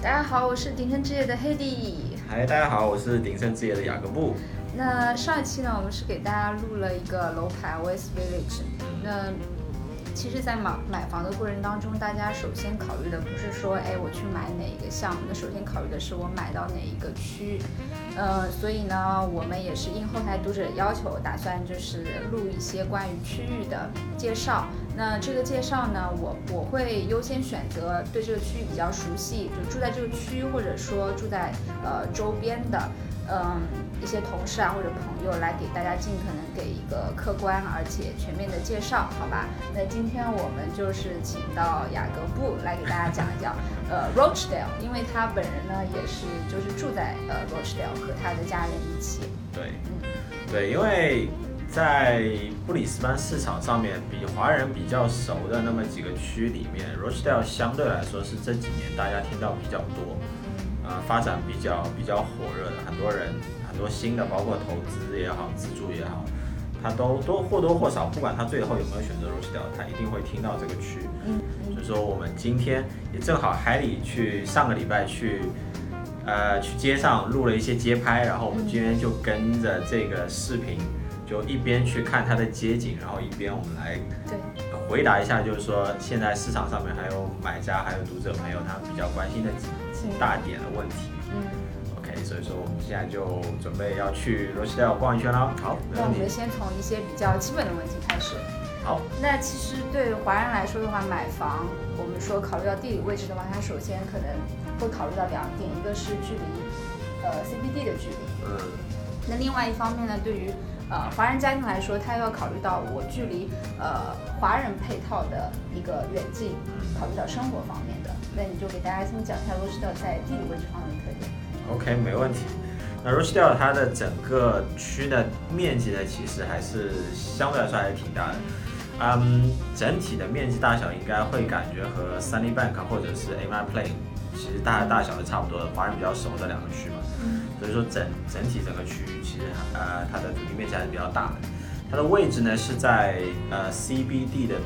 大家好，我是鼎盛置业的黑迪。嗨，大家好，我是鼎盛置业的雅各布。那上一期呢，我们是给大家录了一个楼盘 West Village。那其实，在买买房的过程当中，大家首先考虑的不是说，哎，我去买哪一个项目，那首先考虑的是我买到哪一个区。呃，所以呢，我们也是应后台读者要求，打算就是录一些关于区域的介绍。那这个介绍呢，我我会优先选择对这个区域比较熟悉，就住在这个区，或者说住在呃周边的。嗯，一些同事啊或者朋友来给大家尽可能给一个客观而且全面的介绍，好吧？那今天我们就是请到雅各布来给大家讲一讲，呃，Rochdale，因为他本人呢也是就是住在呃 Rochdale 和他的家人一起。对，嗯，对，因为在布里斯班市场上面，比华人比较熟的那么几个区里面，Rochdale 相对来说是这几年大家听到比较多。呃，发展比较比较火热的，很多人很多新的，包括投资也好，自助也好，他都都或多或少，不管他最后有没有选择 Rochdale，他一定会听到这个区。嗯，所以说我们今天也正好海里去上个礼拜去，呃，去街上录了一些街拍，然后我们今天就跟着这个视频，就一边去看它的街景，然后一边我们来对回答一下，就是说现在市场上面还有买家还有读者朋友他比较关心的几。大点的问题，嗯，OK，所以说我们现在就准备要去罗西道逛一圈了。好，那我们先从一些比较基本的问题开始。好，那其实对华人来说的话，买房，我们说考虑到地理位置的话，它首先可能会考虑到两点，一个是距离，呃，CBD 的距离。嗯。那另外一方面呢，对于呃华人家庭来说，他又要考虑到我距离呃华人配套的一个远近，考虑到生活方面的。那你就给大家先讲一下 Rochdale 在地理位置方面的特点。OK，没问题。那 Rochdale 它的整个区的面积呢，其实还是相对来说还是挺大的。嗯，整体的面积大小应该会感觉和 Sunny Bank 或者是 a m i p l a y 其实大大小是差不多的，华人比较熟的两个区嘛。嗯。所以说整整体整个区域其实呃它的土地面积还是比较大的。它的位置呢是在呃 CBD 的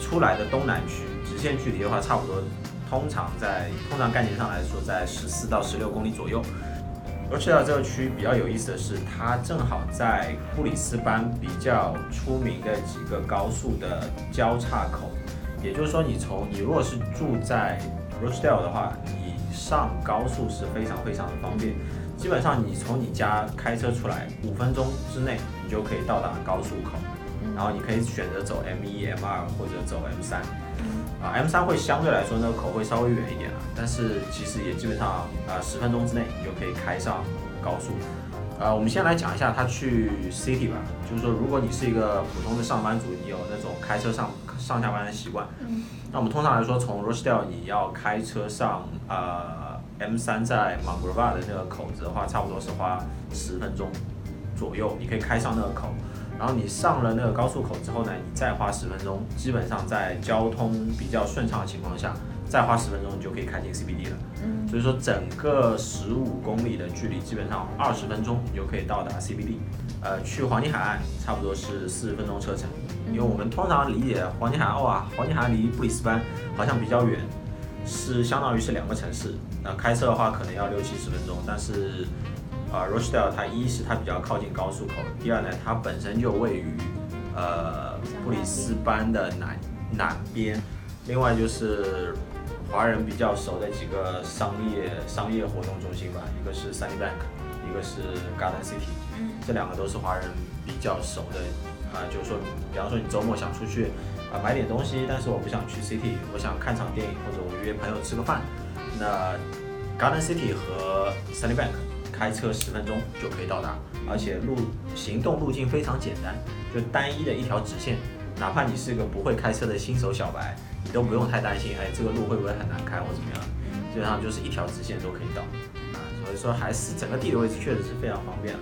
出来的东南区，直线距离的话差不多。通常在通常概念上来说，在十四到十六公里左右。而且到这个区比较有意思的是，它正好在布里斯班比较出名的几个高速的交叉口。也就是说，你从你如果是住在 Rochdale 的话，你上高速是非常非常的方便。基本上你从你家开车出来，五分钟之内你就可以到达高速口，然后你可以选择走 M 一、M 二或者走 M 三。啊，M 三会相对来说呢口会稍微远一点啊，但是其实也基本上啊十分钟之内你就可以开上高速。呃，我们先来讲一下他去 City 吧，就是说如果你是一个普通的上班族，你有那种开车上上下班的习惯，嗯，那我们通常来说从 Rochdale 你要开车上呃 M 三在 m a n g r o v a 的那个口子的话，差不多是花十分钟左右，你可以开上那个口。然后你上了那个高速口之后呢，你再花十分钟，基本上在交通比较顺畅的情况下，再花十分钟你就可以开进 CBD 了。嗯，所以说整个十五公里的距离，基本上二十分钟你就可以到达 CBD。呃，去黄金海岸差不多是四十分钟车程，因为我们通常理解黄金海岸哇，黄金海岸离布里斯班好像比较远，是相当于是两个城市。那开车的话可能要六七十分钟，但是。啊，Rochdale 它一是它比较靠近高速口，第二呢，它本身就位于呃布里斯班的南南边，另外就是华人比较熟的几个商业商业活动中心吧，一个是 Sunny Bank，一个是 Garden City，这两个都是华人比较熟的啊，就是说，比方说你周末想出去啊买点东西，但是我不想去 City，我想看场电影或者我约朋友吃个饭，那 Garden City 和 Sunny Bank。开车十分钟就可以到达，而且路行动路径非常简单，就单一的一条直线，哪怕你是个不会开车的新手小白，你都不用太担心，哎，这个路会不会很难开或怎么样，基本上就是一条直线都可以到，啊，所以说还是整个地理位置确实是非常方便了，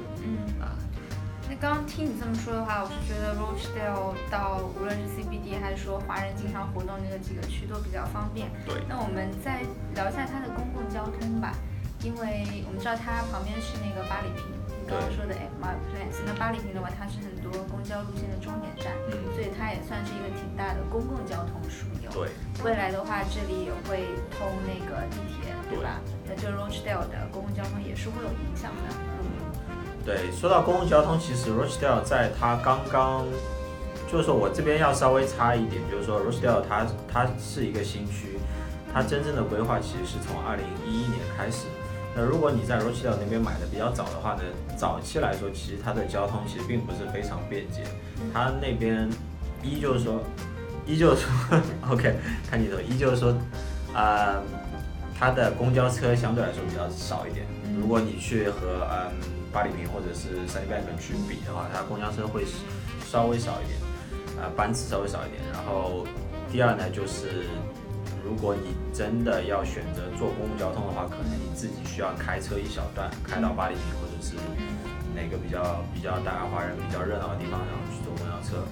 刚刚听你这么说的话，我是觉得 Rochdale 到无论是 CBD 还是说华人经常活动那个几个区都比较方便。对。那我们再聊一下它的公共交通吧。因为我们知道它旁边是那个八里坪，你刚刚说的 My Place。那八里坪的话，它是很多公交路线的终点站，嗯所以它也算是一个挺大的公共交通枢纽。对，未来的话，这里也会通那个地铁，对吧？那这 Rochdale 的公共交通也是会有影响的。嗯，对，说到公共交通，其实 Rochdale 在它刚刚，就是说我这边要稍微插一点，就是说 Rochdale 它它是一个新区，它真正的规划其实是从二零一一年开始。那如果你在 Rochdale 那边买的比较早的话呢，早期来说，其实它的交通其实并不是非常便捷。它那边一就是说，一就是说，OK，看镜头，一就是说，啊、它的公交车相对来说比较少一点。如果你去和嗯巴黎平或者是 Sunnybank 去比的话，它公交车会稍微少一点，啊、班次稍微少一点。然后第二呢，就是如果你真的要选择坐公共交通的话，可能你自己需要开车一小段，开到巴黎平或者是哪个比较比较大华人比较热闹的地方，然后去坐公交车。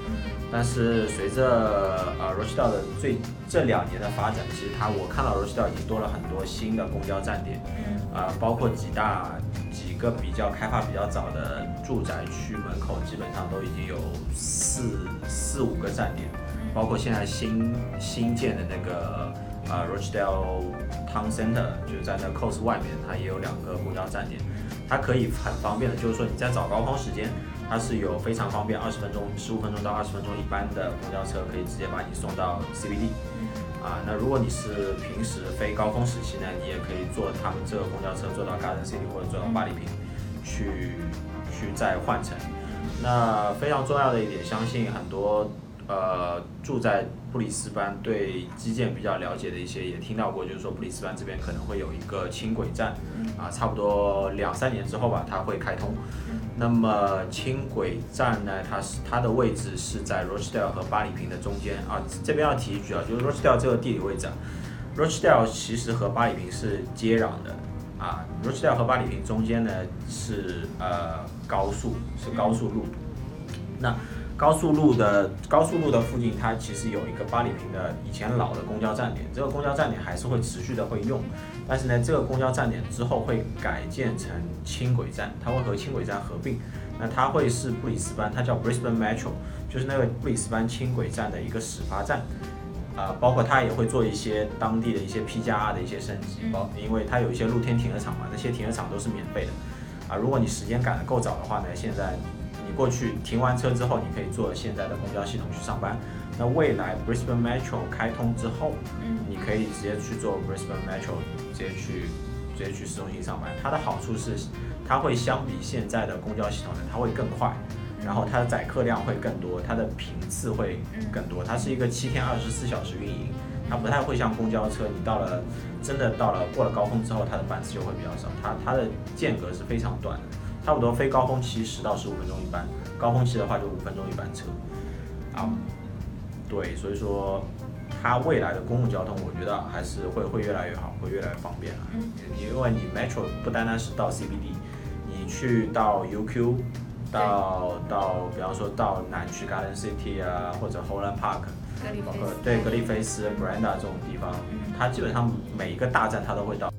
但是随着呃 Rochdale 的最这两年的发展，其实它我看到 Rochdale 已经多了很多新的公交站点，嗯。啊、包括几大几个比较开发比较早的住宅区门口，基本上都已经有四四五个站点，包括现在新新建的那个呃 Rochdale Town Center，就是在那 Coast 外面，它也有两个公交站点，它可以很方便的，就是说你在早高峰时间。它是有非常方便，二十分钟、十五分钟到二十分钟一班的公交车，可以直接把你送到 CBD。啊，那如果你是平时非高峰时期呢，你也可以坐他们这个公交车坐到 Garden City 或者坐到巴里坪，去去再换乘。那非常重要的一点，相信很多呃住在布里斯班对基建比较了解的一些也听到过，就是说布里斯班这边可能会有一个轻轨站，啊，差不多两三年之后吧，它会开通。那么轻轨站呢，它是它的位置是在 Rochdale 和巴里平的中间啊。这边要提一句啊，就是 Rochdale 这个地理位置啊，Rochdale 其实和巴里平是接壤的啊。Rochdale 和巴里平中间呢是呃高速，是高速路。那高速路的高速路的附近，它其实有一个八里坪的以前老的公交站点，这个公交站点还是会持续的会用，但是呢，这个公交站点之后会改建成轻轨站，它会和轻轨站合并，那它会是布里斯班，它叫 Brisbane Metro，就是那个布里斯班轻轨站的一个始发站。啊、包括它也会做一些当地的一些 P 加 R 的一些升级，包因为它有一些露天停车场嘛，那些停车场都是免费的。啊，如果你时间赶得够早的话呢，现在你过去停完车之后，你可以坐现在的公交系统去上班。那未来 Brisbane Metro 开通之后，嗯你可以直接去做 Brisbane Metro，直接去直接去市中心上班。它的好处是，它会相比现在的公交系统呢，它会更快，然后它的载客量会更多，它的频次会更多。它是一个七天二十四小时运营，它不太会像公交车，你到了真的到了过了高峰之后，它的班次就会比较少，它它的间隔是非常短的，差不多非高峰期十到十五分钟一班，高峰期的话就五分钟一班车。啊，对，所以说它未来的公共交通，我觉得还是会会越来越好，会越来越方便啊。嗯因为你 Metro 不单单是到 CBD，你去到 UQ，到到比方说到南区 Garden City 啊，或者 Holland Park，包括格里菲斯对格里菲斯、Branda 这种地方，它基本上每一个大站它都会到。